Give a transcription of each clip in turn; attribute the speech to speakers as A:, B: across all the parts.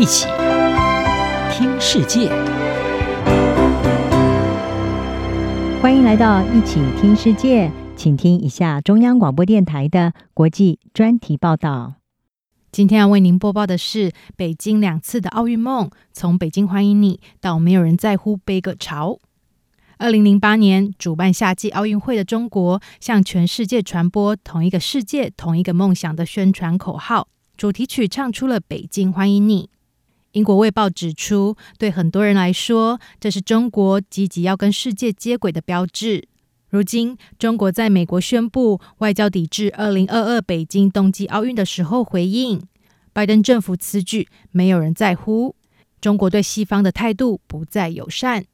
A: 一起听世界，
B: 欢迎来到一起听世界，请听一下中央广播电台的国际专题报道。
C: 今天要为您播报的是北京两次的奥运梦，从北京欢迎你到没有人在乎背个潮。二零零八年主办夏季奥运会的中国，向全世界传播“同一个世界，同一个梦想”的宣传口号。主题曲唱出了“北京欢迎你”。英国卫报指出，对很多人来说，这是中国积极要跟世界接轨的标志。如今，中国在美国宣布外交抵制二零二二北京冬季奥运的时候，回应拜登政府此举没有人在乎。中国对西方的态度不再友善。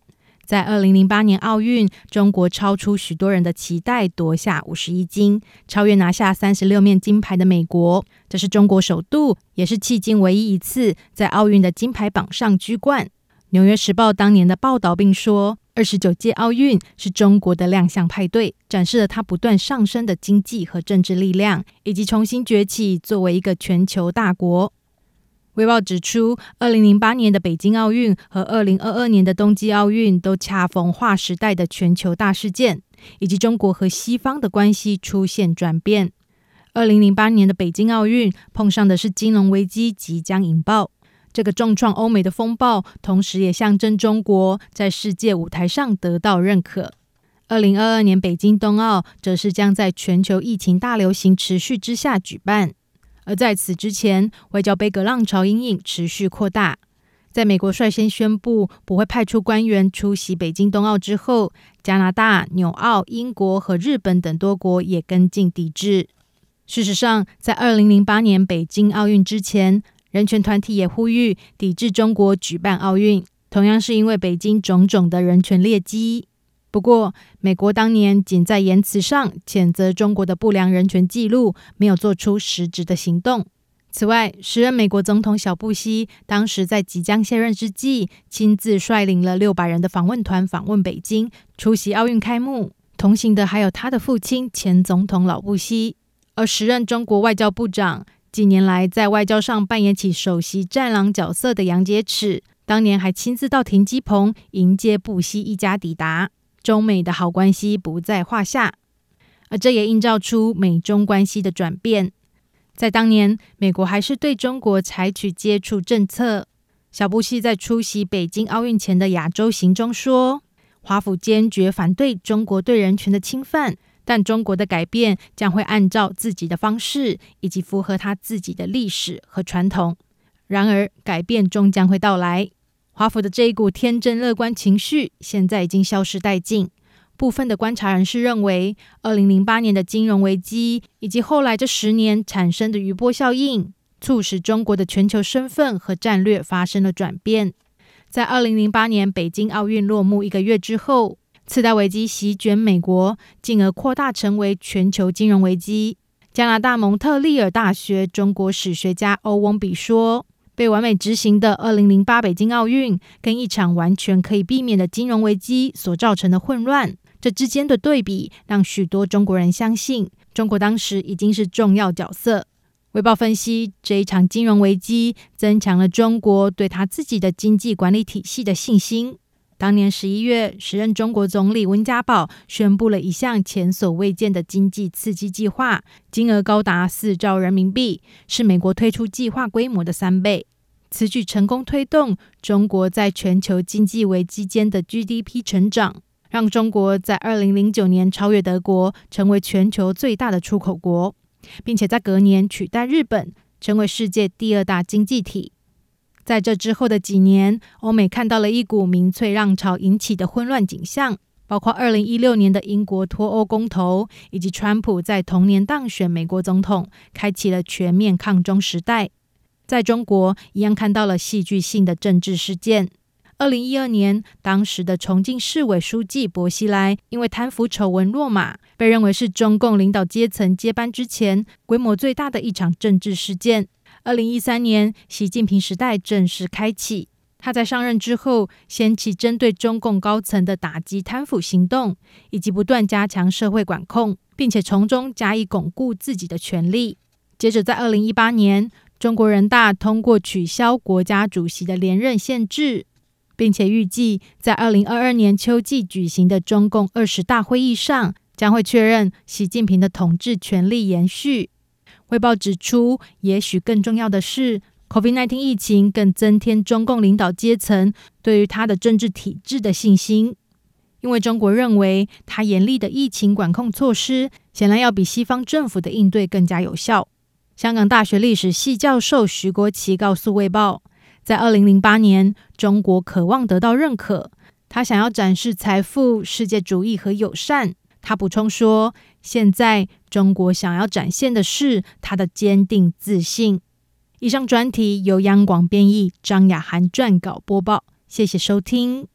C: 在二零零八年奥运，中国超出许多人的期待，夺下五十一金，超越拿下三十六面金牌的美国。这是中国首度，也是迄今唯一一次在奥运的金牌榜上居冠。《纽约时报》当年的报道并说，二十九届奥运是中国的亮相派对，展示了它不断上升的经济和政治力量，以及重新崛起作为一个全球大国。卫报指出，二零零八年的北京奥运和二零二二年的冬季奥运都恰逢划时代的全球大事件，以及中国和西方的关系出现转变。二零零八年的北京奥运碰上的是金融危机即将引爆，这个重创欧美的风暴，同时也象征中国在世界舞台上得到认可。二零二二年北京冬奥则是将在全球疫情大流行持续之下举办。而在此之前，外交杯葛浪潮阴影持续扩大。在美国率先宣布不会派出官员出席北京冬奥之后，加拿大、纽澳、英国和日本等多国也跟进抵制。事实上，在二零零八年北京奥运之前，人权团体也呼吁抵制中国举办奥运，同样是因为北京种种的人权劣迹。不过，美国当年仅在言辞上谴责中国的不良人权记录，没有做出实质的行动。此外，时任美国总统小布希当时在即将卸任之际，亲自率领了六百人的访问团访问北京，出席奥运开幕。同行的还有他的父亲前总统老布希。而时任中国外交部长，近年来在外交上扮演起首席战狼角色的杨洁篪，当年还亲自到停机棚迎接布希一家抵达。中美的好关系不在话下，而这也映照出美中关系的转变。在当年，美国还是对中国采取接触政策。小布希在出席北京奥运前的亚洲行中说：“华府坚决反对中国对人权的侵犯，但中国的改变将会按照自己的方式，以及符合他自己的历史和传统。然而，改变终将会到来。”华府的这一股天真乐观情绪，现在已经消失殆尽。部分的观察人士认为，二零零八年的金融危机以及后来这十年产生的余波效应，促使中国的全球身份和战略发生了转变。在二零零八年北京奥运落幕一个月之后，次贷危机席卷美国，进而扩大成为全球金融危机。加拿大蒙特利尔大学中国史学家欧翁比说。被完美执行的二零零八北京奥运，跟一场完全可以避免的金融危机所造成的混乱，这之间的对比，让许多中国人相信，中国当时已经是重要角色。卫报分析，这一场金融危机增强了中国对他自己的经济管理体系的信心。当年十一月，时任中国总理温家宝宣布了一项前所未见的经济刺激计划，金额高达四兆人民币，是美国推出计划规模的三倍。此举成功推动中国在全球经济危机间的 GDP 成长，让中国在二零零九年超越德国，成为全球最大的出口国，并且在隔年取代日本，成为世界第二大经济体。在这之后的几年，欧美看到了一股民粹浪潮引起的混乱景象，包括二零一六年的英国脱欧公投，以及川普在同年当选美国总统，开启了全面抗中时代。在中国，一样看到了戏剧性的政治事件。二零一二年，当时的重庆市委书记薄熙来因为贪腐丑闻落马，被认为是中共领导阶层接班之前规模最大的一场政治事件。二零一三年，习近平时代正式开启。他在上任之后，掀起针对中共高层的打击贪腐行动，以及不断加强社会管控，并且从中加以巩固自己的权力。接着，在二零一八年，中国人大通过取消国家主席的连任限制，并且预计在二零二二年秋季举行的中共二十大会议上，将会确认习近平的统治权力延续。卫报指出，也许更重要的是，COVID-19 疫情更增添中共领导阶层对于他的政治体制的信心，因为中国认为他严厉的疫情管控措施显然要比西方政府的应对更加有效。香港大学历史系教授徐国琦告诉《卫报》，在二零零八年，中国渴望得到认可，他想要展示财富、世界主义和友善。他补充说，现在中国想要展现的是他的坚定自信。以上专题由央广编译，张雅涵撰稿播报。谢谢收听。